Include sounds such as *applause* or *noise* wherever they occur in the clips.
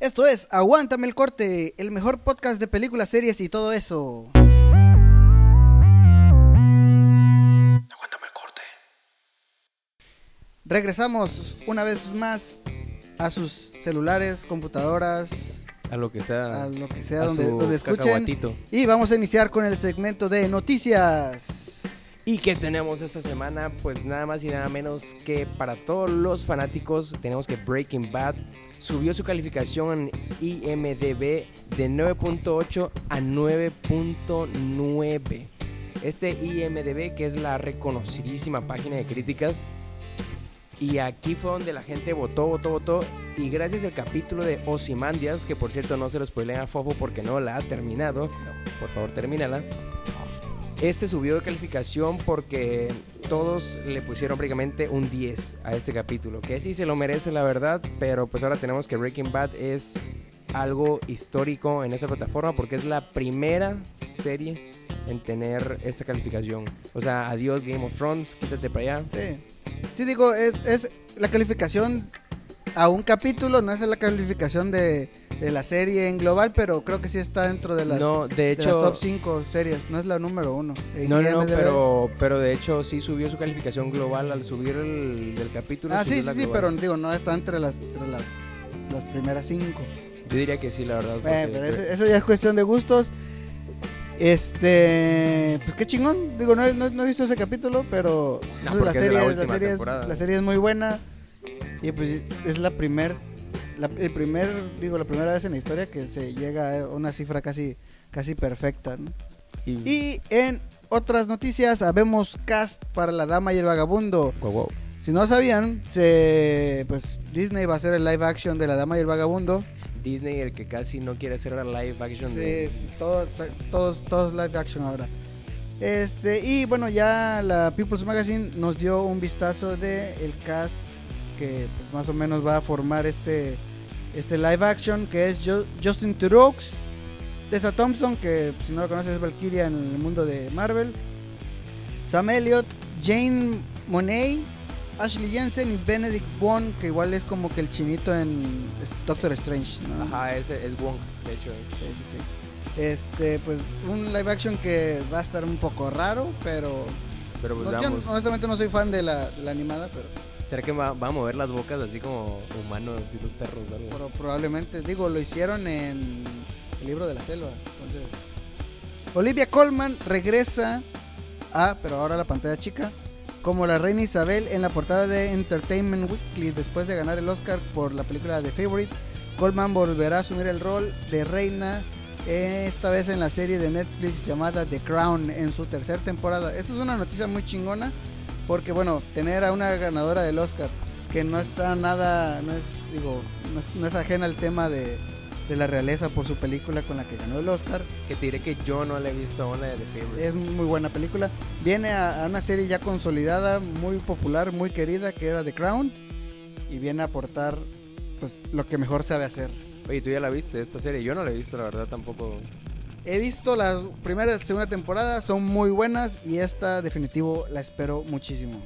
Esto es Aguántame el corte, el mejor podcast de películas, series y todo eso. Aguántame el corte. Regresamos una vez más a sus celulares, computadoras, A lo que sea. a lo que sea a donde, su donde escuchen. Y vamos a iniciar con el segmento de noticias. ¿Y qué tenemos esta semana? Pues nada más y nada menos que para todos los fanáticos tenemos que Breaking Bad subió su calificación en IMDB de 9.8 a 9.9. Este IMDB que es la reconocidísima página de críticas y aquí fue donde la gente votó, votó, votó. Y gracias al capítulo de Ozymandias, que por cierto no se lo spoilea a Fofo porque no la ha terminado. Por favor, termínala. Este subió de calificación porque todos le pusieron prácticamente un 10 a este capítulo. Que sí se lo merece, la verdad. Pero pues ahora tenemos que Breaking Bad es algo histórico en esa plataforma porque es la primera serie en tener esta calificación. O sea, adiós Game of Thrones, quítate para allá. Sí. Sí, digo, es, es la calificación a un capítulo, no es la calificación de, de la serie en global, pero creo que sí está dentro de las, No, de de las hecho... top 5 series, no es la número uno. En No, no, no, IMDb. pero, pero de hecho sí subió su calificación global al subir el capítulo. Ah, sí, sí, sí, pero digo, no está entre las, entre las, las primeras 5. Yo diría que sí, la verdad. Eh, pero ese- eso ya es cuestión de gustos. Este, pues qué chingón. Digo, no, he- no- no he visto ese capítulo, pero No, pues, la, porque es de la serie, la, serie es, la serie es muy buena. Y pues es la primer, la, el primer, digo, la primera vez en la historia que se llega a una cifra casi, casi perfecta. ¿no? y, Y en otras noticias, habemos cast para La Dama y el Vagabundo. Wow, wow. Si no sabían, se, pues Disney va a hacer el live action de La Dama y el Vagabundo. Disney, el que casi no quiere hacer la live action Sí, de... todos, todos, todos live action ahora. Este, y bueno, ya la People's Magazine nos dio un vistazo de el cast que pues, más o menos va a formar este, este live action, que es Jo- Justin Theroux, Tessa Thompson, que pues, si no lo conoces es Valkyria en el mundo de Marvel, Sam Elliott, Jane Monet, Ashley Jensen y Benedict Wong, que igual es como que el chinito en Doctor Strange. ¿no? Ajá, ese es Wong, de hecho. Sí, sí, sí. Este, pues un live action que va a estar un poco raro, pero Pero pues no, yo vamos, honestamente no soy fan de la, de la animada, pero, ¿será que va, a mover las bocas así como humanos, así los perros? algo? pero probablemente, digo, lo hicieron en el libro de la selva. Olivia Colman regresa a, pero ahora la pantalla chica, como la reina Isabel en la portada de Entertainment Weekly después de ganar el Oscar por la película The Favorite. Coleman volverá a asumir el rol de reina esta vez en la serie de Netflix llamada The Crown en su tercera temporada. Esto es una noticia muy chingona porque bueno, tener a una ganadora del Oscar que no está nada, no es, digo, no es, no es ajena al tema de, de la realeza por su película con la que ganó el Oscar. Que te diré que yo no la he visto aún la de The Favorite. Es muy buena película. Viene a, a una serie ya consolidada, muy popular, muy querida, que era The Crown. Y viene a aportar pues lo que mejor sabe hacer. Oye, ¿tú ya la viste esta serie? Yo no la he visto, la verdad, tampoco. He visto las primera y segunda temporada, son muy buenas y esta definitivo la espero muchísimo.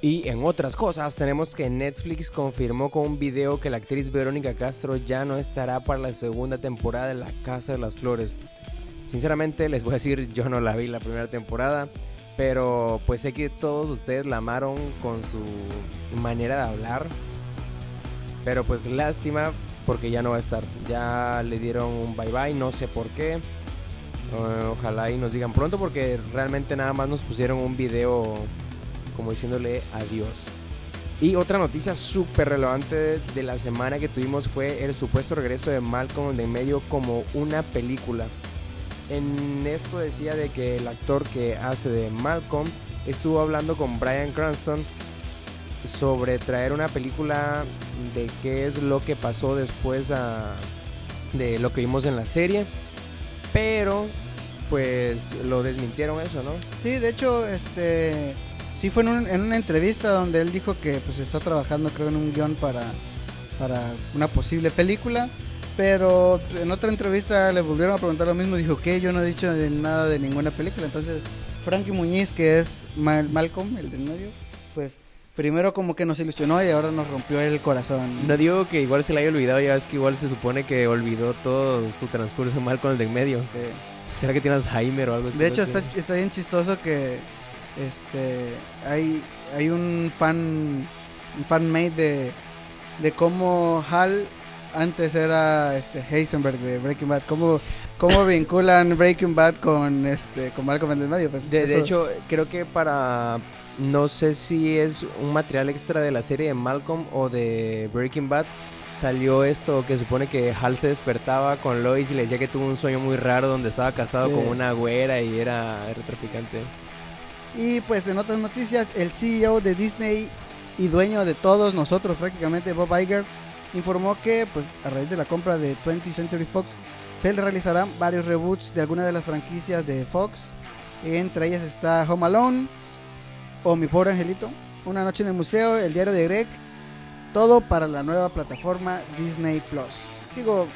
Y en otras cosas, tenemos que Netflix confirmó con un video que la actriz Verónica Castro ya no estará para la segunda temporada de La Casa de las Flores. Sinceramente, les voy a decir, yo no la vi la primera temporada, pero pues sé que todos ustedes la amaron con su manera de hablar. Pero pues lástima porque ya no va a estar. Ya le dieron un bye bye, no sé por qué. Eh, ojalá y nos digan pronto porque realmente nada más nos pusieron un video como diciéndole adiós. Y otra noticia súper relevante de la semana que tuvimos fue el supuesto regreso de Malcolm de medio como una película. En esto decía de que el actor que hace de Malcolm estuvo hablando con Brian Cranston sobre traer una película de qué es lo que pasó después a- de lo que vimos en la serie. Pero pues lo desmintieron eso, ¿no? Sí, de hecho, este sí fue en, un- en una entrevista donde él dijo que pues está trabajando creo en un guion para, para una posible película. Pero en otra entrevista le volvieron a preguntar lo mismo. Dijo que yo no he dicho de nada de ninguna película. Entonces, Frankie Muñiz, que es Mal- Malcolm, el del medio, pues primero como que nos ilusionó y ahora nos rompió el corazón. No digo que igual se le haya olvidado, ya es que igual se supone que olvidó todo su transcurso mal con el de en medio. Sí. ¿Será que tiene Alzheimer o algo así? De hecho, está, está bien chistoso que este hay, hay un fan un fan made de, de cómo Hal antes era este Heisenberg de Breaking Bad. Cómo, cómo vinculan Breaking Bad con este con Malcolm en el medio. Pues, De, hecho, creo que para. No sé si es un material extra de la serie de Malcolm o de Breaking Bad. Salió esto que supone que Hal se despertaba con Lois y le decía que tuvo un sueño muy raro donde estaba casado Sí. con una güera y era, era traficante. Y pues en otras noticias, el CEO de Disney y dueño de todos nosotros prácticamente, Bob Iger, informó que pues a raíz de la compra de 20th Century Fox se le realizarán varios reboots de algunas de las franquicias de Fox. Entre ellas está Home Alone o Mi Pobre Angelito, Una Noche en el Museo, El Diario de Greg, todo para la nueva plataforma Disney Plus. Digo,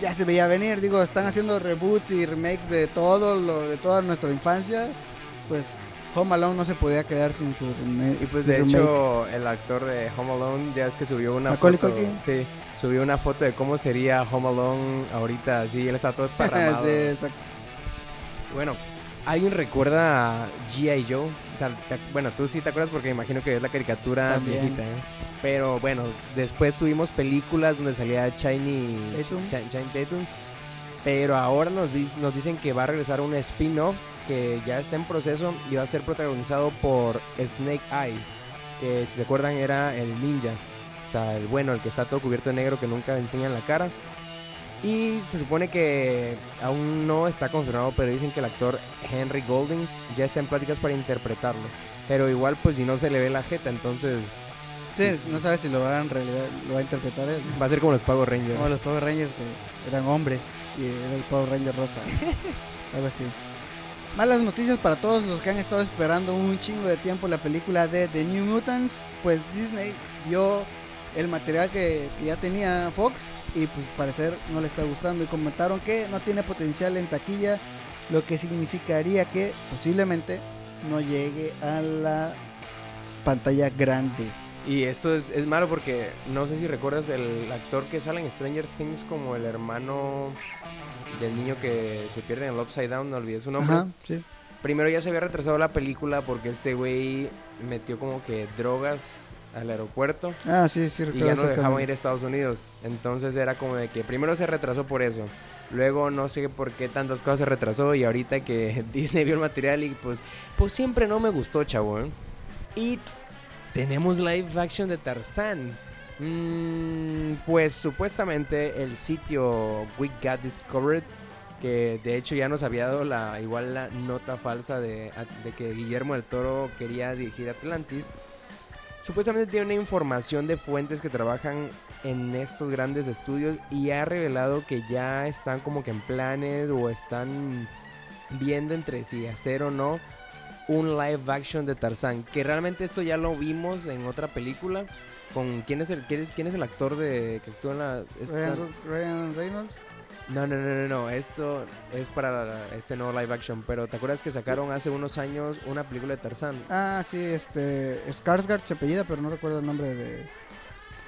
ya se veía venir, digo, están haciendo reboots y remakes de todo lo de toda nuestra infancia pues Home Alone no se podía quedar sin su reme- Y pues de remake. hecho, el actor de Home Alone ya es que subió una Macaulay foto. Culkin. Sí, subió una foto de cómo sería Home Alone ahorita. Sí, él está todo *laughs* esparramado. sí, exacto. Bueno, ¿alguien recuerda a G.I. Joe? O sea, te- bueno, tú sí te acuerdas porque me imagino que es la caricatura También. viejita, ¿eh? Pero bueno, después tuvimos películas donde salía Shiny Tatum. Ch- Channing Tatum. Pero ahora nos, nos dicen que va a regresar un spin-off que ya está en proceso y va a ser protagonizado por Snake Eye, que si se acuerdan era el ninja. O sea, el bueno, el que está todo cubierto de negro que nunca enseñan la cara. Y se supone que aún no está confirmado, pero dicen que el actor Henry Golding ya está en pláticas para interpretarlo. Pero igual, pues si no se le ve la jeta, entonces Sí, no sabes si lo va, en realidad, lo va a interpretar él. va a ser como los Power Rangers. Como los Power Rangers que eran hombre y era el Power Ranger rosa. *laughs* Algo así. Malas noticias para todos los que han estado esperando un chingo de tiempo la película de The New Mutants. Pues Disney vio el material que, que ya tenía Fox y pues parecer no le está gustando y comentaron que no tiene potencial en taquilla, lo que significaría que posiblemente no llegue a la pantalla grande. Y esto es, es malo porque no sé si recuerdas el actor que sale en Stranger Things como el hermano del niño que se pierde en el Upside Down, no olvidé su nombre. Ajá, sí. Primero ya se había retrasado la película porque este güey metió como que drogas al aeropuerto Ah, sí, sí, y ya no dejaban ir a Estados Unidos. Entonces era como de que primero se retrasó por eso. Luego no sé por qué tantas cosas se retrasó y ahorita que *laughs* Disney vio el material y pues, pues siempre no me gustó, chavo. ¿eh? Y tenemos live action de Tarzán. Mm, pues supuestamente el sitio We Got Discovered, que de hecho ya nos había dado la igual la nota falsa de, de que Guillermo del Toro quería dirigir Atlantis. Supuestamente tiene una información de fuentes que trabajan en estos grandes estudios y ha revelado que ya están como que en planes o están viendo entre si hacer o no un live action de Tarzán. Que realmente esto ya lo vimos en otra película. Con quién es el quién es, el actor de que actúa en la Ryan, Ryan Reynolds. No, no, no, no, no, esto es para la- este nuevo live action, pero ¿te acuerdas que sacaron hace unos años una película de Tarzán? Ah, sí, este. Skarsgård se apellida, pero no recuerdo el nombre de.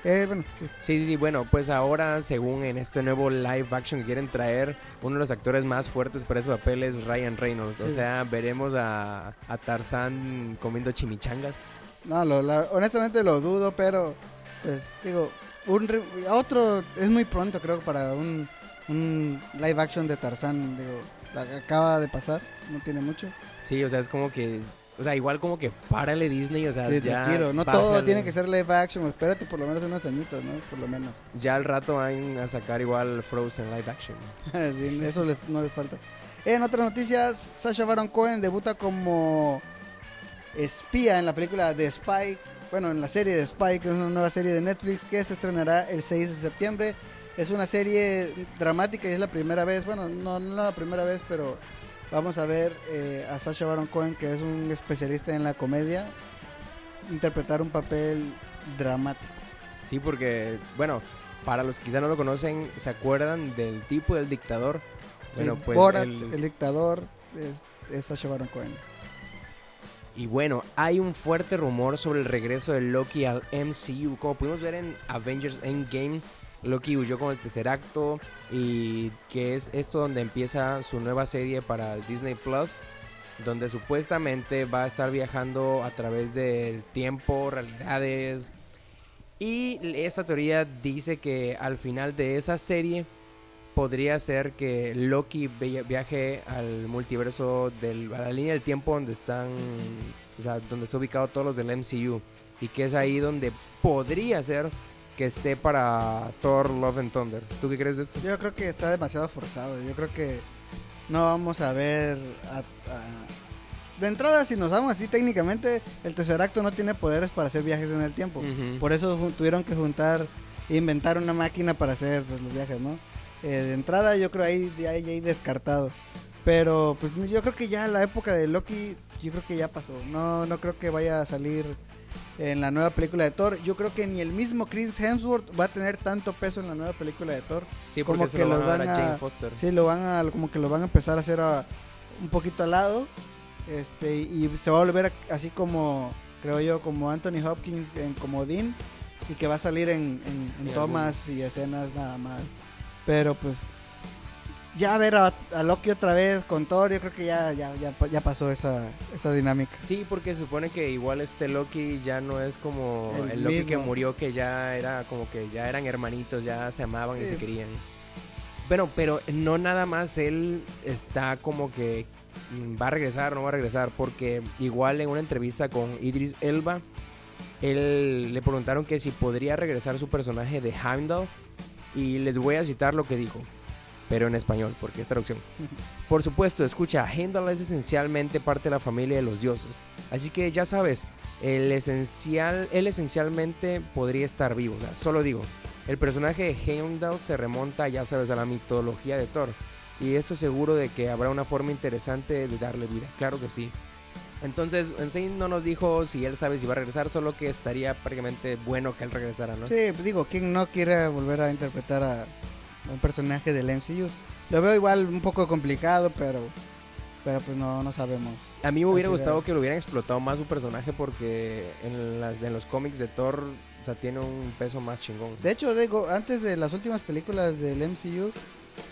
Eh, bueno, sí. Sí, sí, sí, bueno, pues ahora, según en este nuevo live action que quieren traer, uno de los actores más fuertes para ese papel es Ryan Reynolds. O Sí. sea, veremos a, a Tarzán comiendo chimichangas. No, lo, la- honestamente lo dudo, pero. Pues, digo, un re- otro. Es muy pronto, creo, para un, un live action de Tarzán. Digo, la que acaba de pasar, no tiene mucho. Sí, o sea, es como que, o sea, igual como que párale Disney, o sea, Sí, ya. tranquilo. No todo tiene que ser live action. Espérate por lo menos unos añitos, ¿no? Por lo menos. Ya al rato van a sacar igual Frozen live action. *laughs* Sí, eso les- no les falta. En otras noticias, Sasha Baron Cohen debuta como espía en la película de Spy, bueno, en la serie de Spy, que es una nueva serie de Netflix que se estrenará el 6 de septiembre. Es una serie dramática y es la primera vez, bueno, no, no la primera vez, pero vamos a ver eh, a Sasha Baron Cohen, que es un especialista en la comedia, interpretar un papel dramático. Sí, porque, bueno, para los que quizá no lo conocen, ¿se acuerdan del tipo del dictador? Bueno, pues Borat, el- el dictador, es, es Sasha Baron Cohen. Y bueno, hay un fuerte rumor sobre el regreso de Loki al MCU. Como pudimos ver en Avengers Endgame, Loki huyó con el tercer acto y que es esto donde empieza su nueva serie para Disney Plus, donde supuestamente va a estar viajando a través del tiempo, realidades. Y esta teoría dice que al final de esa serie podría ser que Loki via- viaje al multiverso, del, a la línea del tiempo donde están, o sea, donde está ubicado todos los del MCU. Y que es ahí donde podría ser que esté para Thor Love and Thunder. ¿Tú qué crees de esto? Yo creo que está demasiado forzado. Yo creo que no vamos a ver. a- a- De entrada, si nos vamos así técnicamente, el tercer acto no tiene poderes para hacer viajes en el tiempo. Por eso tuvieron que juntar e inventar una máquina para hacer pues, los viajes, ¿no? Eh, de entrada, yo creo ahí, ahí, ahí descartado. Pero pues yo creo que ya la época de Loki, yo creo que ya pasó. No, no creo que vaya a salir en la nueva película de Thor. Yo creo que ni el mismo Chris Hemsworth va a tener tanto peso en la nueva película de Thor. Sí, como que lo van a Jane Foster. Sí, lo van a, como que lo van a empezar a hacer a- un poquito al lado. Este, y se va a volver a- así como, creo yo, como Anthony Hopkins en Comodín. Y que va a salir en, en- en En tomas y escenas nada más. Pero pues, ya ver a, a Loki otra vez con Thor, yo creo que ya, ya, ya, ya pasó esa, esa dinámica. Sí, porque se supone que igual este Loki ya no es como El el, Loki que murió, que ya era como que ya eran hermanitos, ya se amaban y se querían. Bueno, pero no nada más él está como que mm, va a regresar, no va a regresar, porque igual en una entrevista con Idris Elba, él le preguntaron que si podría regresar su personaje de Heimdall y les voy a citar lo que dijo, pero en español, porque es traducción. *laughs* Por supuesto, escucha, Heimdall es esencialmente parte de la familia de los dioses. Así que ya sabes, el esencial, él esencialmente podría estar vivo. O sea, solo digo, el personaje de Heimdall se remonta, ya sabes, a la mitología de Thor. Y eso seguro de que habrá una forma interesante de darle vida. Claro que sí. Entonces, en sí no nos dijo si él sabe si va a regresar, solo que estaría prácticamente bueno que él regresara, ¿no? Sí, pues digo, ¿quién no quiere volver a interpretar a un personaje del MCU? Lo veo igual un poco complicado, pero pero pues no, no sabemos. A mí me hubiera Así gustado de- que lo hubieran explotado más su personaje porque en, las, en los cómics de Thor, o sea, tiene un peso más chingón. De hecho, digo, antes de las últimas películas del MCU,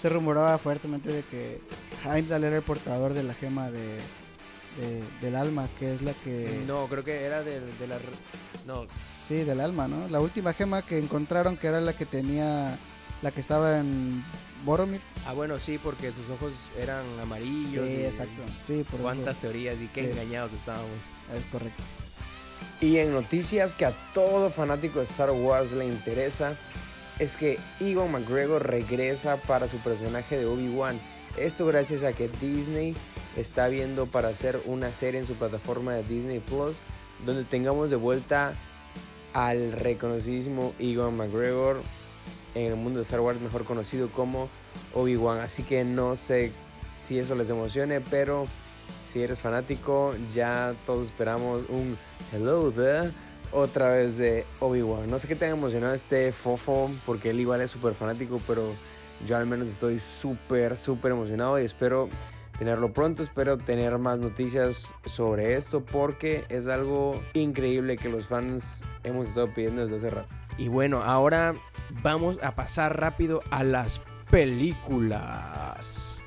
se rumoraba fuertemente de que Heimdall era el portador de la gema de, de- del alma, que es la que... No, creo que era de, de la... No, Sí, del alma, ¿no? La última gema que encontraron, que era la que tenía, la que estaba en Boromir. ah bueno, sí, porque sus ojos eran Sí, amarillos. y exacto. Sí, por Cuántas eso. teorías y qué Sí. engañados estábamos. Es correcto. Y en noticias que a todo fanático de Star Wars le interesa, es que Ewan McGregor regresa para su personaje de Obi-Wan. Esto gracias a que Disney está viendo para hacer una serie en su plataforma de Disney Plus, donde tengamos de vuelta al reconocidísimo Ewan McGregor en el mundo de Star Wars, mejor conocido como Obi-Wan. Así que no sé si eso les emocione, pero si eres fanático, ya todos esperamos un hello there otra vez de Obi-Wan. No sé qué tan emocionado esté Fofo, porque él igual es súper fanático, pero yo al menos estoy súper, súper emocionado y espero tenerlo pronto. Espero tener más noticias sobre esto porque es algo increíble que los fans hemos estado pidiendo desde hace rato. Y bueno, ahora vamos a pasar rápido a las películas.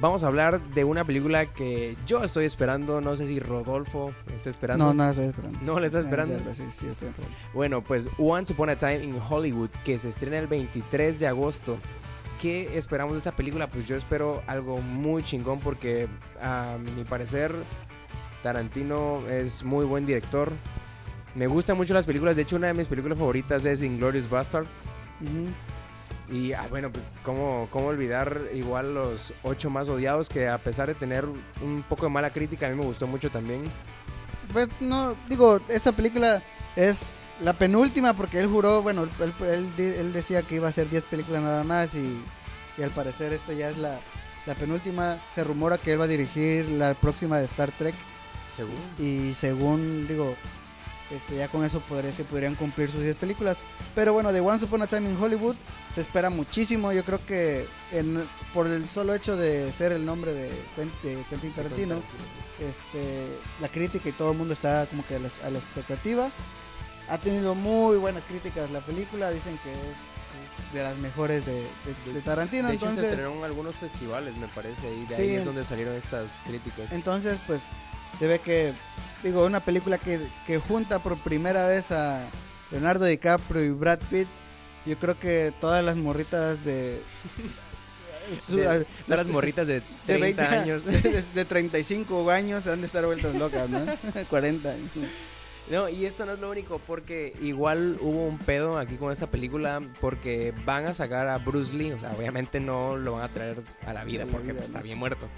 Vamos a hablar de una película que yo estoy esperando. No sé si Rodolfo está esperando. No, no la estoy esperando. ¿No la estás Ah, es esperando? cierto, sí, sí, estoy esperando. Bueno, pues Once Upon a Time in Hollywood, que se estrena el 23 de agosto. ¿Qué esperamos de esta película? Pues yo espero algo muy chingón porque a mi parecer Tarantino es muy buen director. Me gustan mucho las películas, de hecho una de mis películas favoritas es Inglorious Bastards. Y ah, bueno, pues ¿cómo, cómo olvidar igual los ocho más odiados que a pesar de tener un poco de mala crítica, a mí me gustó mucho también. Pues no, digo, esta película es la penúltima porque él juró, bueno, él, él, él decía que iba a ser 10 películas nada más y, y al parecer esta ya es la, la penúltima. Se rumora que él va a dirigir la próxima de Star Trek Seguro. y según, digo, Este, ya con eso podría, se podrían cumplir sus 10 películas. Pero bueno, de Once Upon a Time in Hollywood se espera muchísimo. Yo creo que en- por el solo hecho de ser el nombre de, de Quentin Tarantino, este, la crítica y todo el mundo está como que a la, a la expectativa. Ha tenido muy buenas críticas la película, dicen que es de las mejores de, de- de Tarantino. De hecho, se entonces, estrenaron algunos festivales, me parece, y de Sí, ahí es donde salieron estas críticas. entonces, pues se ve que, digo, una película que, que junta por primera vez a Leonardo DiCaprio y Brad Pitt. Yo creo que todas las morritas de. *laughs* de, de las morritas de 30 20 años. *laughs* De, de 35 años han de estar vueltas locas, ¿no? *laughs* 40. No, y esto no es lo único, porque igual hubo un pedo aquí con esta película, porque van a sacar a Bruce Lee, o sea, obviamente no lo van a traer a la vida, porque pues, está bien muerto.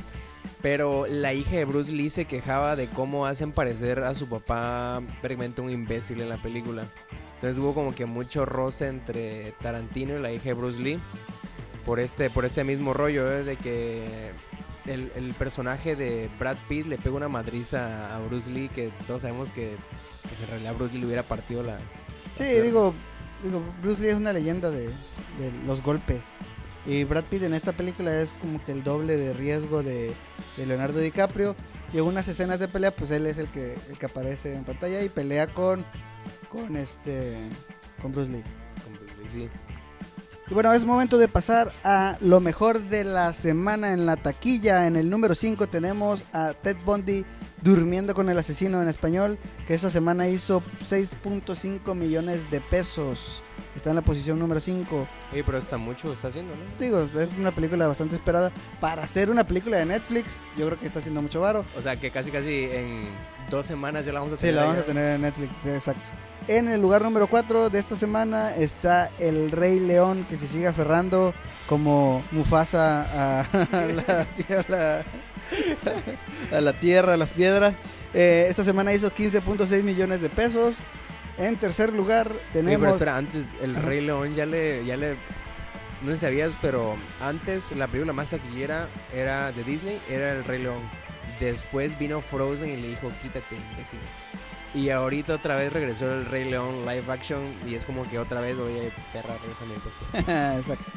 Pero la hija de Bruce Lee se quejaba de cómo hacen parecer a su papá prácticamente un imbécil en la película. Entonces hubo como que mucho roce entre Tarantino y la hija de Bruce Lee por este, por este mismo rollo, ¿eh? de que el, el personaje de Brad Pitt le pega una madriza a Bruce Lee que todos sabemos que, que en realidad Bruce Lee le hubiera partido la... Sí, digo, digo, Bruce Lee es una leyenda de, de los golpes. Y Brad Pitt en esta película es como que el doble de riesgo de, de Leonardo DiCaprio. Y en unas escenas de pelea, pues él es el que, el que aparece en pantalla y pelea con, con este con Bruce Lee. con Bruce Lee, sí. Y bueno, es momento de pasar a lo mejor de la semana en la taquilla. En el número 5 tenemos a Ted Bundy durmiendo con el asesino en español, que esta semana hizo 6.5 millones de pesos. Está en la posición número 5. Oye, pero está mucho, está haciendo, ¿no? Digo, es una película bastante esperada. Para ser una película de Netflix, yo creo que está haciendo mucho varo. O sea, que casi casi en dos semanas ya la vamos a Sí, tener. la vamos a tener en Netflix, sí, exacto. En el lugar número 4 de esta semana está El Rey León que se sigue aferrando como Mufasa a, a *laughs* la, tierra, *laughs* a la tierra, a las piedras. Eh, esta semana hizo 15.6 millones de pesos. En tercer lugar tenemos... pero espera, antes el. Rey León ya le, ya le, no sé si sabías, pero antes la película más taquillera era de Disney, era el Rey León. Después vino Frozen y le dijo, quítate, imbécil. Y ahorita otra vez regresó el Rey León live action y es como que otra vez, oye, perra, regresa mi puesto. *laughs* Exacto.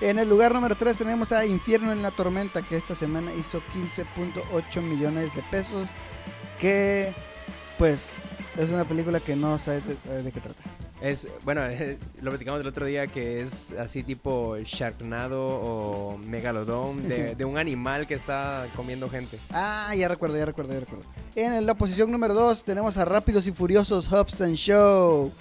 En el lugar número 3 tenemos a Infierno en la Tormenta, que esta semana hizo 15.8 millones de pesos. Que, pues, es una película que no sé de, de qué trata. Es, bueno, *laughs* lo platicamos el otro día que es así tipo Sharknado o Megalodon de, *laughs* de un animal que está comiendo gente. Ah, ya recuerdo, ya recuerdo, ya recuerdo. En la posición número 2 tenemos a Rápidos y Furiosos Hobbs and Show,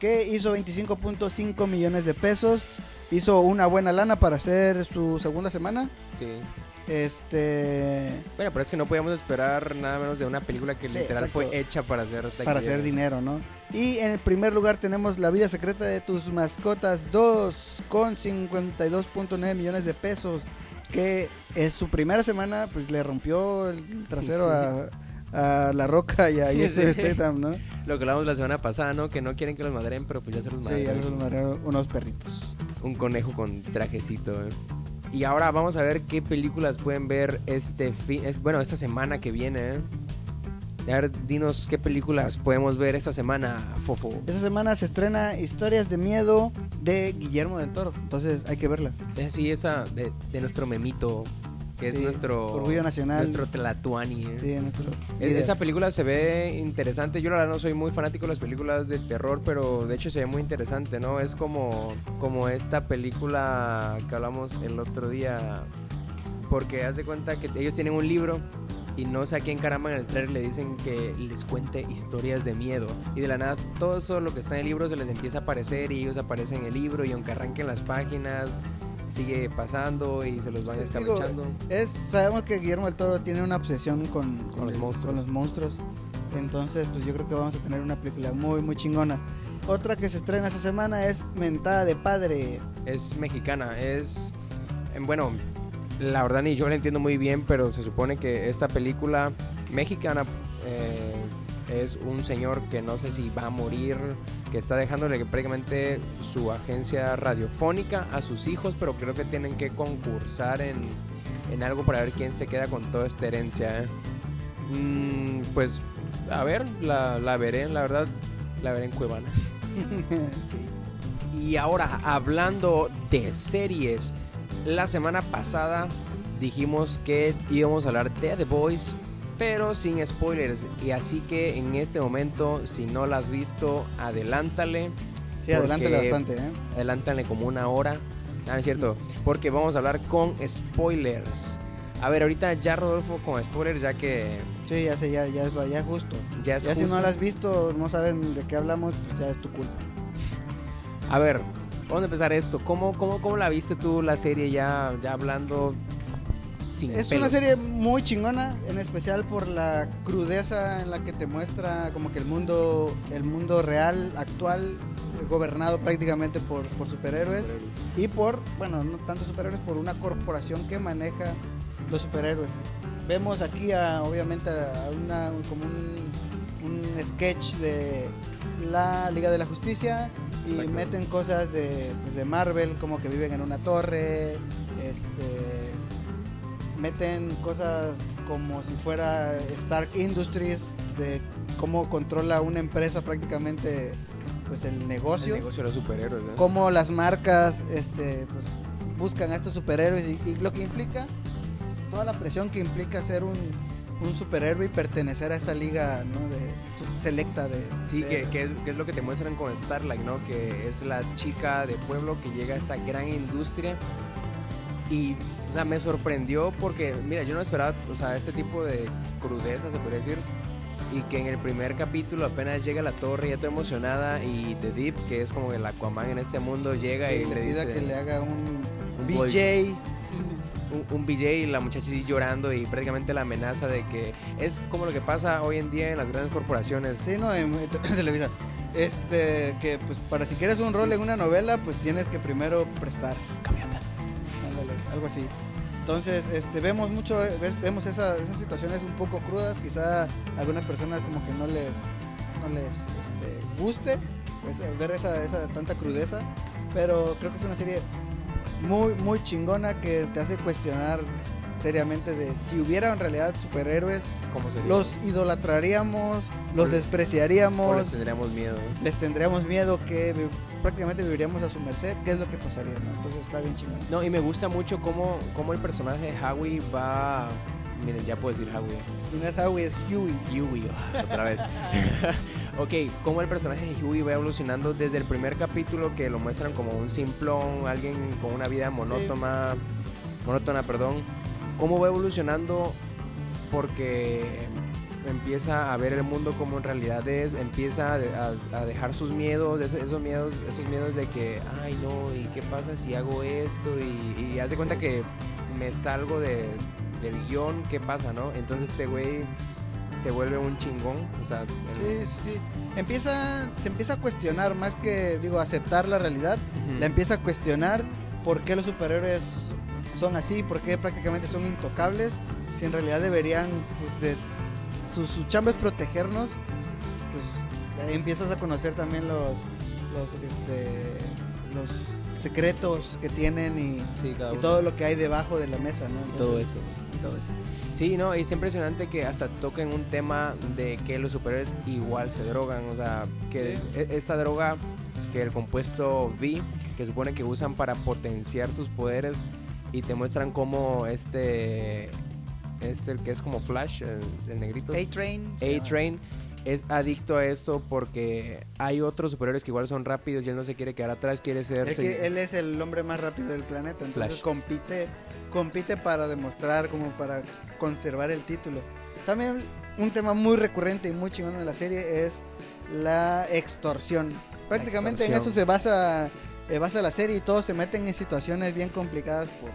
que hizo 25.5 millones de pesos. Hizo una buena lana para hacer su segunda semana. Sí. Este. Bueno, pero es que no podíamos esperar nada menos de una película que Sí, literal exacto. fue hecha para hacer para hacer dinero, ¿no? Y en el primer lugar tenemos La vida secreta de tus mascotas 2 con 52.9 millones de pesos, que es su primera semana, pues le rompió el trasero a, a La Roca y a Jason Sí. Statham, ¿no? Lo que hablamos la semana pasada, ¿no? Que no quieren que los madren, pero pues ya se los Sí, madren. ya los madrearon unos perritos. Un conejo con trajecito, ¿eh? Y ahora vamos a ver qué películas pueden ver este fin, es, bueno, esta semana que viene, ¿eh? A ver, dinos qué películas podemos ver esta semana, Fofo. Esta semana se estrena Historias de Miedo de Guillermo del Toro, entonces hay que verla. Eh, Sí, esa de, de nuestro memito, que es Sí, nuestro... Orgullo Nacional. Nuestro Tlatuani, ¿eh? Sí, nuestro Es-. Esa película se ve interesante. Yo la verdad no soy muy fanático de las películas de terror, pero de hecho se ve muy interesante, ¿no? Es como, como esta película que hablamos el otro día. Porque haz de cuenta que ellos tienen un libro y no sé a quién caramba en el trailer le dicen que les cuente historias de miedo. Y de la nada todo eso lo que está en el libro se les empieza a aparecer y ellos aparecen en el libro y aunque arranquen las páginas sigue pasando y se los van escabechando. Es, sabemos que Guillermo del Toro tiene una obsesión con, con los el- monstruos. con los monstruos. Entonces, pues yo creo que vamos a tener una película muy, muy chingona. Otra que se estrena esta semana es Mentada de Padre. es mexicana, es em, bueno, la verdad ni yo la entiendo muy bien, pero se supone que esta película mexicana eh, es un señor que no sé si va a morir, que está dejándole prácticamente su agencia radiofónica a sus hijos, pero creo que tienen que concursar en, en algo para ver quién se queda con toda esta herencia. ¿eh? Mm, pues a ver, la, la veré, la verdad, la veré en Cuevana. *laughs* Y ahora, hablando de series, la semana pasada dijimos que íbamos a hablar de The Boys, pero sin spoilers. Y así que en este momento, si no la has visto, adelántale. Sí, adelántale bastante, ¿eh? Adelántale como una hora. Ah, es cierto, porque vamos a hablar con spoilers. A ver, ahorita ya Rodolfo con spoilers, ya que Sí, ya sé, ya, ya, es, ya es justo. ya es ya si no la has visto, no saben de qué hablamos, pues ya es tu culpa. A ver, vamos a empezar esto. ¿Cómo, cómo, cómo la viste tú la serie ya, ya hablando sin Es pelos? una serie muy chingona, en especial por la crudeza en la que te muestra como que el mundo, el mundo real, actual, gobernado prácticamente por, por superhéroes y por, bueno, no tanto superhéroes, por una corporación que maneja los superhéroes. Vemos aquí a, obviamente a una, como un, un sketch de la Liga de la Justicia y Exacto. meten cosas de, pues, de Marvel, como que viven en una torre, este meten cosas como si fuera Stark Industries de cómo controla una empresa prácticamente pues el El negocio negocio de los superhéroes. ¿no? cómo las marcas este, pues, buscan a estos superhéroes y, y lo que implica, toda la presión que implica ser un, un superhéroe y pertenecer a esa liga ¿no? de, su- selecta de... Sí, de que, es, que es lo que te muestran con Starlight, ¿no? Que es la chica de pueblo que llega a esta gran industria. Y, o sea, me sorprendió porque, mira, yo no esperaba, o sea, este tipo de crudeza, se podría decir. Y que en el primer capítulo apenas llega a la torre, ya estoy emocionada. Y The Deep, que es como el Aquaman en este mundo, llega Sí, y le, le, pida dice que le haga un, un BJ. un, un BJ y la muchacha sí llorando y prácticamente la amenaza de que es como lo que pasa hoy en día en las grandes corporaciones. Sí, no, en, en Televisa. Este, que pues para si quieres un rol en una novela, pues tienes que primero prestar. Algo así. Entonces, este, vemos mucho, vemos esa- esas situaciones un poco crudas, quizá a algunas personas como que no les, no les este, guste pues, ver esa, esa tanta crudeza, pero creo que es una serie muy, muy chingona que te hace cuestionar seriamente de si hubiera en realidad superhéroes, los idolatraríamos, los O- despreciaríamos, O les tendríamos miedo. les tendríamos miedo que prácticamente viviríamos a su merced, ¿qué es lo que pasaría? no? Entonces está bien chingón. No, y me gusta mucho cómo, cómo el personaje de Howie va. Miren, ya puedo decir Howie. Y no es Howie, es Huey. Huey, otra vez. *laughs* ok, cómo el personaje de Huey va evolucionando desde el primer capítulo que lo muestran como un simplón, alguien con una vida monótona, monótona, perdón. Cómo va evolucionando porque empieza a ver el mundo como en realidad es, empieza a, de- a- a dejar sus miedos, esos miedos, esos miedos de que, ay no, ¿y qué pasa si hago esto? Y, y haz de cuenta que me salgo de, del guion, ¿qué pasa, no? Entonces este güey se vuelve un chingón, o sea, Sí, sí, sí. Empieza, se empieza a cuestionar, más que, digo, aceptar la realidad, la empieza a cuestionar por qué los superhéroes son así, por qué prácticamente son intocables, si en realidad deberían, pues, de, su, su chamba es protegernos, pues ahí empiezas a conocer también los, los, este, los secretos que tienen y, sí, y todo lo que hay debajo de la mesa, ¿no? todo Entonces, eso. y todo eso. Sí, no, es impresionante que hasta toquen un tema de que los superhéroes igual se drogan, o sea, que Sí. e- esa droga, que el compuesto V, que supone que usan para potenciar sus poderes y te muestran cómo este, este el que es como Flash, el, el negrito, A-Train. A-Train, es adicto a esto porque hay otros superhéroes que igual son rápidos y él no se quiere quedar atrás, quiere ser... Es que él es el hombre más rápido del planeta, entonces Flash. compite, compite para demostrar, como para conservar el título. También un tema muy recurrente y muy chingón en la serie es la extorsión. Prácticamente en eso se basa, eh, basa la serie y todos se meten en situaciones bien complicadas por,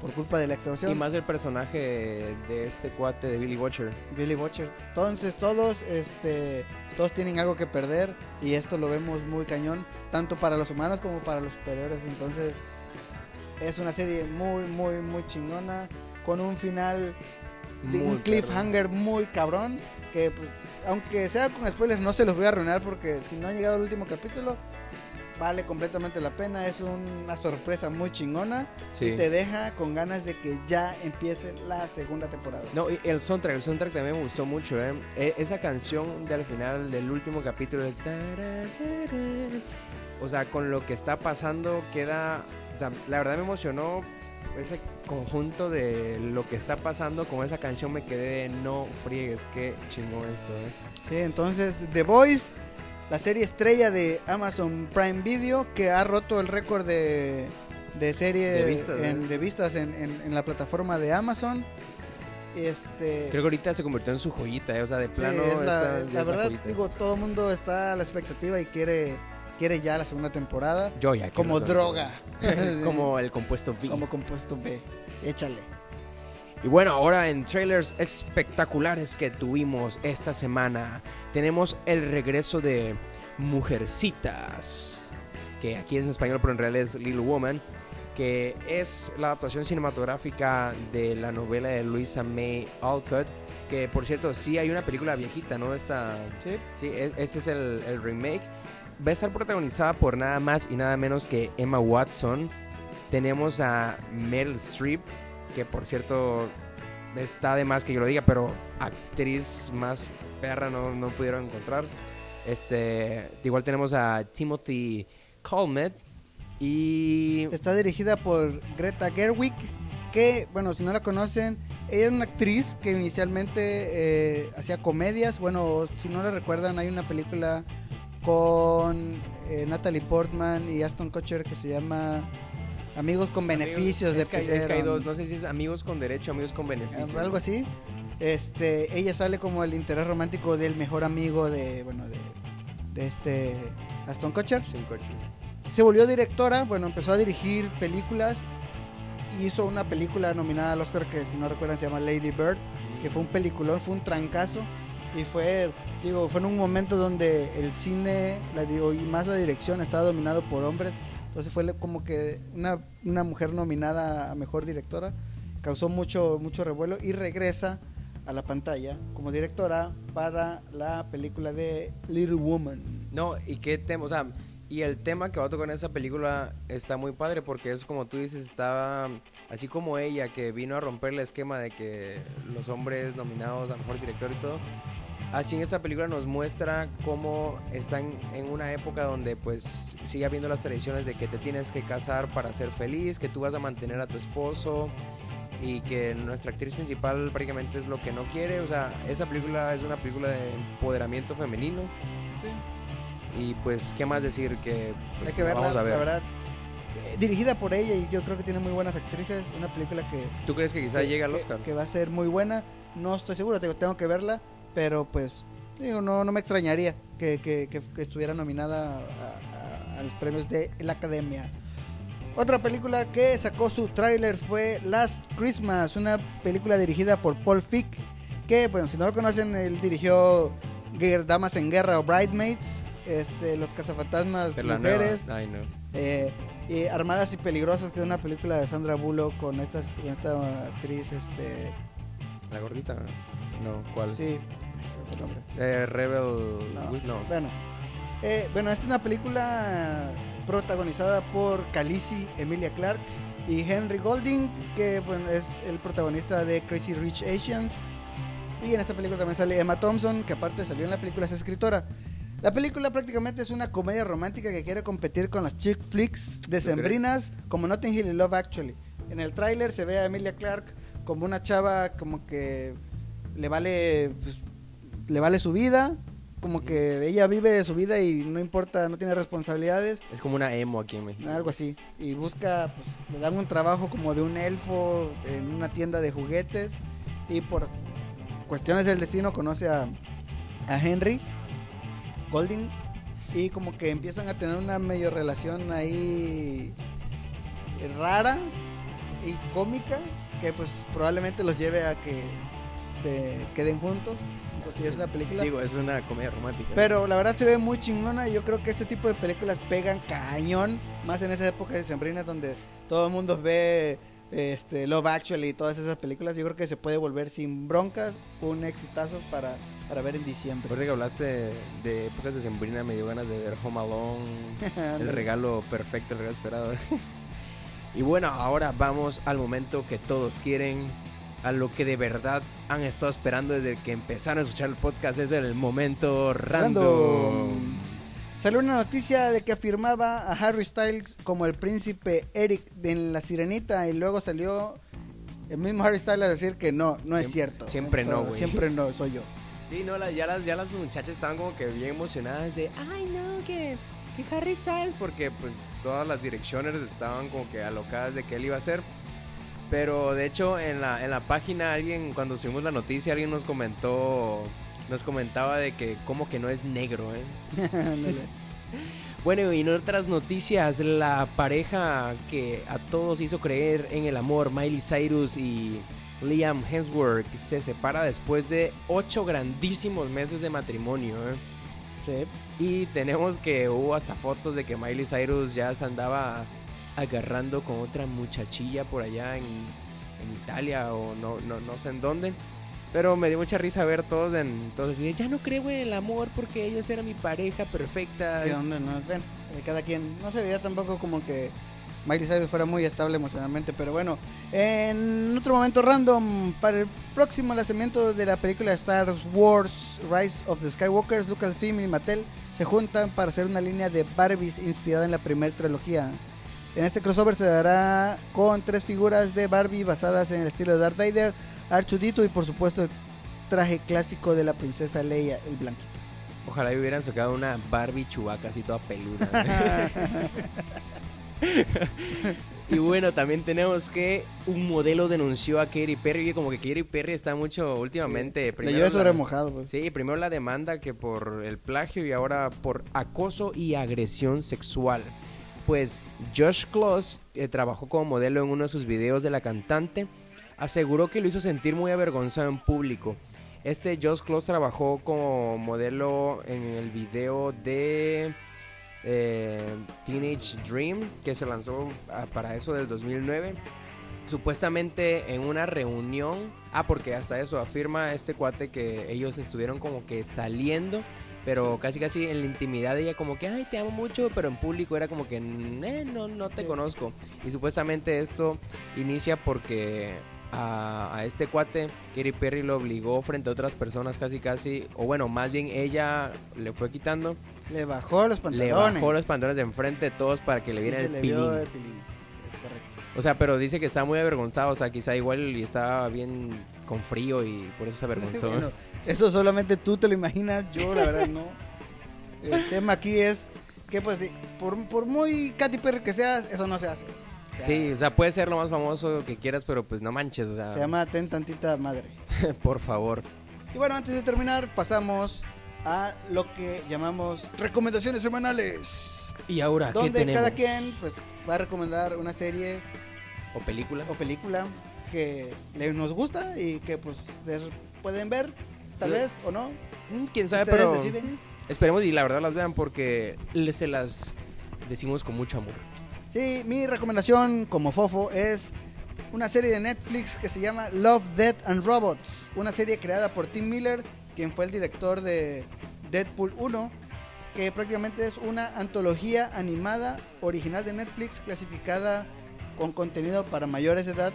por culpa de la extorsión. Y más el personaje de este cuate de Billy Watcher. Billy Butcher. Entonces todos, este, todos tienen algo que perder y esto lo vemos muy cañón, tanto para los humanos como para los superiores. Entonces es una serie muy, muy, muy chingona, con un final, de un cliffhanger muy cabrón, que pues, aunque sea con spoilers no se los voy a arruinar porque si no han llegado al último capítulo, vale completamente la pena, es una sorpresa muy chingona Sí. y te deja con ganas de que ya empiece la segunda temporada. No, y el soundtrack, el soundtrack también me gustó mucho, ¿eh? E- Esa canción del final del último capítulo de... O sea, con lo que está pasando queda... o sea, la verdad me emocionó ese conjunto de lo que está pasando con esa canción me quedé de no friegues, qué chingón esto, ¿eh? Sí, entonces The Voice, la serie estrella de Amazon Prime Video que ha roto el récord de, de serie De vistas, en, ¿eh? de vistas en, en- en la plataforma de Amazon. Este, Creo que ahorita se convirtió en su joyita, ¿eh? O sea, de sí, plano... esta la, es la verdad, digo, todo el mundo está a la expectativa y quiere, quiere ya la segunda temporada. Yo ya Como droga. *laughs* como el compuesto V. Como compuesto B. Échale. Y bueno, ahora en trailers espectaculares que tuvimos esta semana, tenemos el regreso de Mujercitas, que aquí es en español, pero en realidad es Little Woman, que es la adaptación cinematográfica de la novela de Louisa May Alcott, que por cierto, sí hay una película viejita, ¿no? Esta, Sí. sí, e- este es el, el remake. Va a estar protagonizada por nada más y nada menos que Emma Watson. Tenemos a Meryl Streep, que por cierto está de más que yo lo diga, pero actriz más perra no, no pudieron encontrar. Este, igual tenemos a Timothy Colmet y Está dirigida por Greta Gerwig, que, bueno, si no la conocen, ella es una actriz que inicialmente eh, hacía comedias. Bueno, si no la recuerdan, hay una película con eh, Natalie Portman y Aston Kutcher que se llama Amigos con Beneficios. Amigos- le es que, hay- es que hay pusieron. dos, no sé si es amigos con derecho, amigos con beneficio. algo así. Este, ella sale como el interés romántico del mejor amigo de, bueno, de, de este Aston Kutcher. Se volvió directora, bueno, empezó a dirigir películas. Hizo una película nominada al Oscar que si no recuerdan se llama Lady Bird, que fue un peliculón, fue un trancazo. Y fue, digo, fue en un momento donde el cine la, digo, y más la dirección estaba dominado por hombres. Entonces fue como que una, una mujer nominada a mejor directora. Causó mucho, mucho revuelo y regresa a la pantalla como directora para la película de Little Woman. No, y qué tema, o sea, y el tema que va a tocar en esa película está muy padre porque es como tú dices, estaba así como ella que vino a romper el esquema de que los hombres nominados a mejor director y todo. Así en esta película nos muestra cómo están en una época donde pues sigue habiendo las tradiciones de que te tienes que casar para ser feliz, que tú vas a mantener a tu esposo y que nuestra actriz principal prácticamente es lo que no quiere. O sea, esa película es una película de empoderamiento femenino. Y pues, ¿qué más decir? Que pues, Hay que la verla, vamos a ver. la verdad. Eh, dirigida por ella y yo creo que tiene muy buenas actrices. Una película que, ¿Tú crees que quizá que- llegue al que- Oscar? que va a ser muy buena. No estoy seguro, tengo, tengo que verla, pero pues digo, no, no me extrañaría que, que- que- que estuviera nominada a, a- a los premios de la Academia. Otra película que sacó su tráiler fue Last Christmas, una película dirigida por Paul Fick, que bueno, si no lo conocen, él dirigió Damas en Guerra o Bridesmaids, este, Los Cazafantasmas. Mujeres, no. eh, y Armadas y Peligrosas, que es una película de Sandra Bullock con esta, con esta actriz, este, ¿La gordita? No, ¿cuál? sí, el nombre. Eh, Rebel... No. Bueno, eh, bueno, esta es una película protagonizada por Khaleesi, Emilia Clarke y Henry Golding, que bueno, es el protagonista de Crazy Rich Asians. Y en esta película también sale Emma Thompson, que aparte salió en la película, es escritora. La película prácticamente es una comedia romántica que quiere competir con las chick flicks decembrinas como Notting Hill y Love Actually. En el tráiler se ve a Emilia Clarke como una chava como que le vale pues, le vale su vida, como que ella vive su vida y no importa, no tiene responsabilidades, Es como una emo aquí en México. algo así. Y busca, pues, le dan un trabajo como de un elfo en una tienda de juguetes y por cuestiones del destino conoce a, a Henry Golding y como que empiezan a tener una medio relación ahí rara y cómica que pues probablemente los lleve a que se queden juntos. Es una película. Digo, es una comedia romántica. Pero la verdad se ve muy chingona y yo creo que este tipo de películas pegan cañón, más en esa época de sembrinas donde todo el mundo ve este, Love Actually y todas esas películas, yo creo que se puede volver sin broncas un exitazo para, para ver en diciembre. Recuerda que hablaste de épocas de sembrina, me dio ganas de ver Home Alone, *laughs* el regalo perfecto, el regalo esperado. *laughs* y bueno, ahora vamos al momento que todos quieren, a lo que de verdad han estado esperando desde que empezaron a escuchar el podcast, es el momento random. Random. Salió una noticia de que afirmaba a Harry Styles como el príncipe Eric en La Sirenita y luego salió el mismo Harry Styles a decir que no, no es cierto. siempre no, güey. Siempre no, soy yo. Sí, no, la- ya, las, ya las muchachas estaban como que bien emocionadas de, ay no, que, que Harry Styles, porque pues todas las direcciones estaban como que alocadas de que él iba a ser. Pero de hecho en la, en la página alguien, cuando subimos la noticia, alguien nos comentó, nos comentaba de que como que no es negro, ¿eh? *laughs* Bueno, y en otras noticias, la pareja que a todos hizo creer en el amor, Miley Cyrus y Liam Hemsworth, se separa después de ocho grandísimos meses de matrimonio. ¿eh? Sí. Y tenemos que hubo hasta fotos de que Miley Cyrus ya se andaba agarrando con otra muchachilla por allá en, en Italia o no, no, no sé en dónde. Pero me dio mucha risa ver todos en de, ya no creo en el amor porque ellos eran mi pareja perfecta. ¿Qué onda? No, ven, eh, cada quien. No se veía tampoco como que Miley Cyrus fuera muy estable emocionalmente, pero bueno. En otro momento random, para el próximo lanzamiento de la película Star Wars Rise of the Skywalkers, Lucasfilm y Mattel se juntan para hacer una línea de Barbies inspirada en la primera trilogía. En este crossover se dará con tres figuras de Barbie basadas en el estilo de Darth Vader, Archudito y por supuesto el traje clásico de la princesa Leia, el blanquito. Ojalá y hubieran sacado una Barbie chubaca así toda peluda. *laughs* y bueno, también tenemos que un modelo denunció a Katy Perry. y Como que Katy Perry está mucho últimamente. Le primero sobre la- mojado, pues. Sí, primero la demanda que por el plagio y ahora por acoso y agresión sexual. Pues Josh Kloss eh, trabajó como modelo en uno de sus videos de la cantante. Aseguró que lo hizo sentir muy avergonzado en público. Este Josh Kloss trabajó como modelo en el video de eh, Teenage Dream que se lanzó ah, para eso del 2009 supuestamente en una reunión, ah, porque hasta eso afirma este cuate que ellos estuvieron como que saliendo, pero casi casi en la intimidad ella como que, ay, te amo mucho, pero en público era como que, "Eh, no, no te conozco. Y supuestamente esto inicia porque a, a este cuate, Katy Perry lo obligó frente a otras personas casi casi, o bueno, más bien ella le fue quitando, Le bajó los le pantalones. bajó los pantalones de enfrente de todos para que le viera el le pilín. vio el pilín. Es correcto. O sea, pero dice que está muy avergonzado, o sea, quizá igual y estaba bien con frío y por eso se avergonzó. *laughs* Bueno, eso solamente tú te lo imaginas, yo la verdad no. El tema aquí es que pues por, por muy Katy Perry que seas, eso no se hace. O sea, sí, o sea, puede ser lo más famoso que quieras, pero pues no manches, o sea, Se llama Ten Tantita Madre. *laughs* por favor. Y bueno, antes de terminar, pasamos a lo que llamamos recomendaciones semanales. Y ahora, ¿qué Donde tenemos? cada quien pues va a recomendar una serie ¿O película? o película que les nos gusta y que pues les pueden ver, tal vez o no. Mm, ¿Quién sabe? Ustedes Pero deciden. esperemos y la verdad las vean porque se las decimos con mucho amor. Sí, mi recomendación como fofo es una serie de Netflix que se llama Love, Death and Robots, una serie creada por Tim Miller, quien fue el director de Deadpool 1, que prácticamente es una antología animada original de Netflix clasificada con contenido para mayores de edad,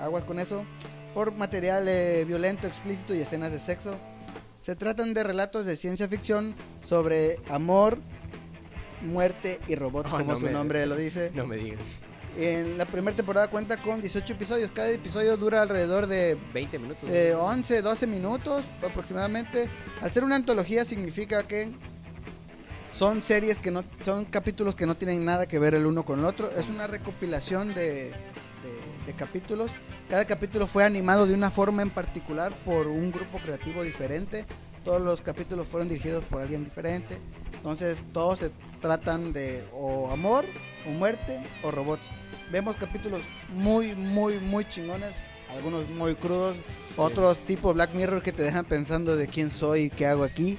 aguas con eso, por material eh, violento, explícito y escenas de sexo. Se tratan de relatos de ciencia ficción sobre amor, muerte y robots, Oh, como no su me- nombre lo dice. *laughs* No me digan. En la primera temporada cuenta con 18 episodios. Cada episodio dura alrededor de 20 minutos. eh, 11, 12 minutos aproximadamente. Al ser una antología significa que son series que no son capítulos que no tienen nada que ver el uno con el otro. Es una recopilación de, de- de capítulos. Cada capítulo fue animado de una forma en particular por un grupo creativo diferente. Todos los capítulos fueron dirigidos por alguien diferente. Entonces todos se tratan de o amor, o muerte, o robots. Vemos capítulos muy, muy, muy chingones. Algunos muy crudos. Otros tipo Black Mirror que te dejan pensando de quién soy y qué hago aquí.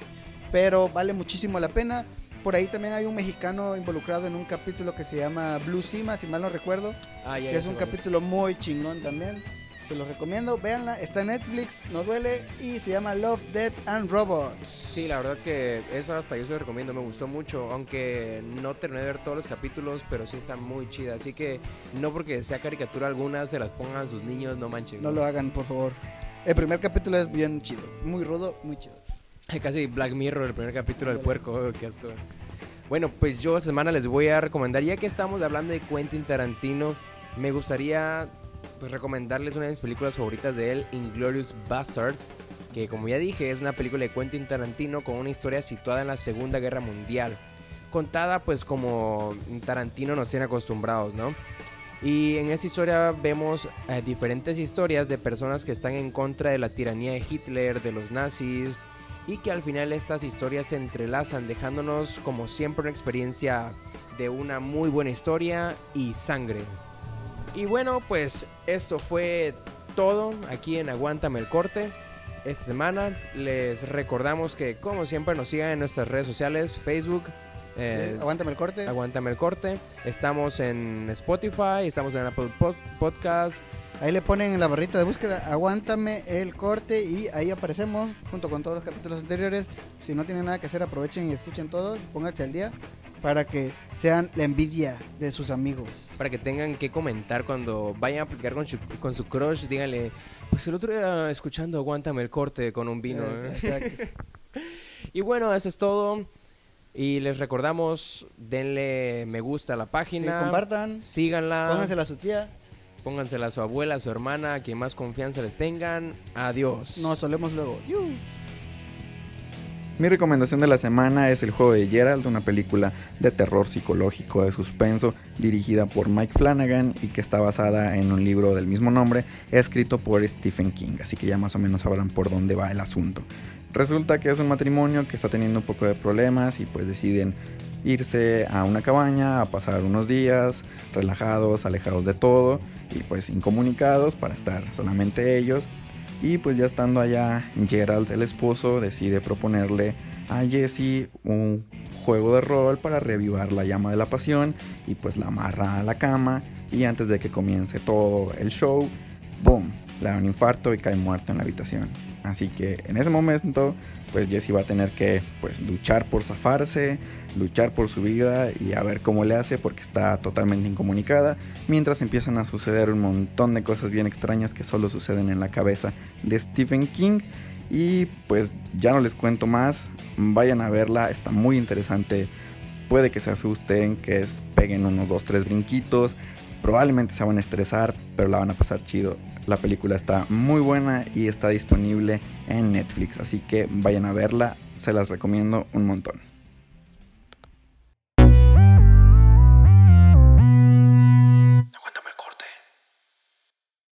Pero vale muchísimo la pena. Por ahí también hay un mexicano involucrado en un capítulo que se llama Blue Cima, si mal no recuerdo. Ah, ya, que es un capítulo muy chingón también. Se los recomiendo, véanla, está en Netflix, no duele y se llama Love, Death and Robots. Sí, la verdad que eso hasta yo se lo recomiendo, me gustó mucho, aunque no terminé de ver todos los capítulos, pero sí está muy chida, así que no porque sea caricatura alguna se las pongan a sus niños, no manchen. No lo hagan, por favor. El primer capítulo es bien chido, muy rudo, muy chido. *laughs* Casi Black Mirror, el primer capítulo del puerco, oh, qué asco. Bueno, pues yo esta semana les voy a recomendar, ya que estamos hablando de Quentin Tarantino, me gustaría pues recomendarles una de mis películas favoritas de él, Inglorious Bastards, que como ya dije es una película de Quentin Tarantino con una historia situada en la Segunda Guerra Mundial, contada pues como Tarantino nos tiene acostumbrados, ¿no? Y en esta historia vemos eh, diferentes historias de personas que están en contra de la tiranía de Hitler, de los nazis, y que al final estas historias se entrelazan dejándonos como siempre una experiencia de una muy buena historia y sangre. Y bueno, pues esto fue todo aquí en Aguántame el Corte. Esta semana les recordamos que como siempre nos sigan en nuestras redes sociales, Facebook, eh, Aguántame el corte. Aguántame el Corte. Estamos en Spotify, estamos en Apple Pos- Podcast. Ahí le ponen en la barrita de búsqueda, aguántame el corte y ahí aparecemos junto con todos los capítulos anteriores. Si no tienen nada que hacer, aprovechen y escuchen todos, pónganse al día para que sean la envidia de sus amigos. para que tengan que comentar cuando vayan a platicar con su, con su crush, díganle, pues el otro día escuchando Aguántame el corte con un vino. ¿eh?". Exacto. *laughs* Y bueno, eso es todo. Y les recordamos, denle me gusta a la Sí, página, compartan, síganla, póngansela a su tía. Póngansela a su abuela, a su hermana, a quien más confianza le tengan. Adiós. Nos solemos luego. ¡Yu! Mi recomendación de la semana es El juego de Gerald, una película de terror psicológico de suspenso dirigida por Mike Flanagan y que está basada en un libro del mismo nombre escrito por Stephen King, así que ya más o menos sabrán por dónde va el asunto. Resulta que es un matrimonio que está teniendo un poco de problemas y pues deciden irse a una cabaña a pasar unos días relajados, alejados de todo y pues incomunicados para estar solamente ellos y pues ya estando allá, Gerald, el esposo, decide proponerle a Jesse un juego de rol para revivar la llama de la pasión y pues la amarra a la cama y antes de que comience todo el show, ¡boom! Le da un infarto y cae muerto en la habitación. Así que en ese momento, pues Jesse va a tener que pues luchar por zafarse, luchar por su vida y a ver cómo le hace porque está totalmente incomunicada, mientras empiezan a suceder un montón de cosas bien extrañas que solo suceden en la cabeza de Stephen King. Y pues ya no les cuento más, vayan a verla, está muy interesante. Puede que se asusten, que peguen unos 2, 3 brinquitos, probablemente se van a estresar, pero la van a pasar chido. La película está muy buena y está disponible en Netflix, así que vayan a verla, se las recomiendo un montón.